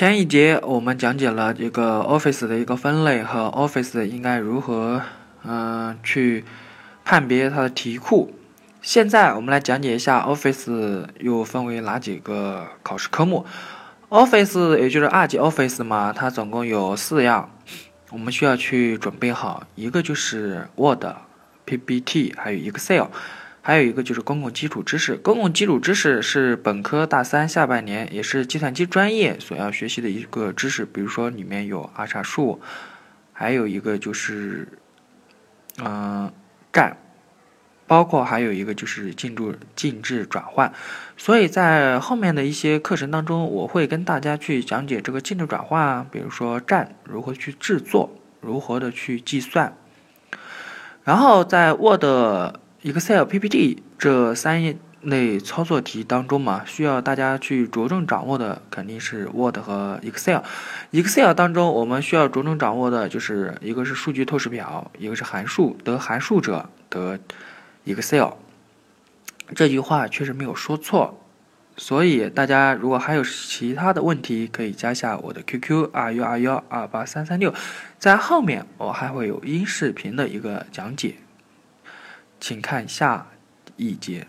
前一节我们讲解了这个 Office 的一个分类和 Office 应该如何嗯去判别它的题库。现在我们来讲解一下 Office 又分为哪几个考试科目。Office 也就是二级 Office 嘛，它总共有四样，我们需要去准备好。一个就是 Word、PPT，还有 Excel，还有一个就是公共基础知识。公共基础知识是本科大三下半年，也是计算机专业所要学习的一个知识。比如说里面有二叉树，还有一个就是嗯站。包括还有一个就是进度进制转换，所以在后面的一些课程当中，我会跟大家去讲解这个进制转换啊，比如说站如何去制作，如何的去计算。然后在 Word、Excel、PPT 这三类操作题当中嘛，需要大家去着重掌握的肯定是 Word 和 Excel。Excel 当中我们需要着重掌握的就是一个是数据透视表，一个是函数，得函数者得。Excel 这句话确实没有说错，所以大家如果还有其他的问题，可以加下我的 QQ 二幺二幺二八三三六，在后面我还会有音视频的一个讲解，请看下一节。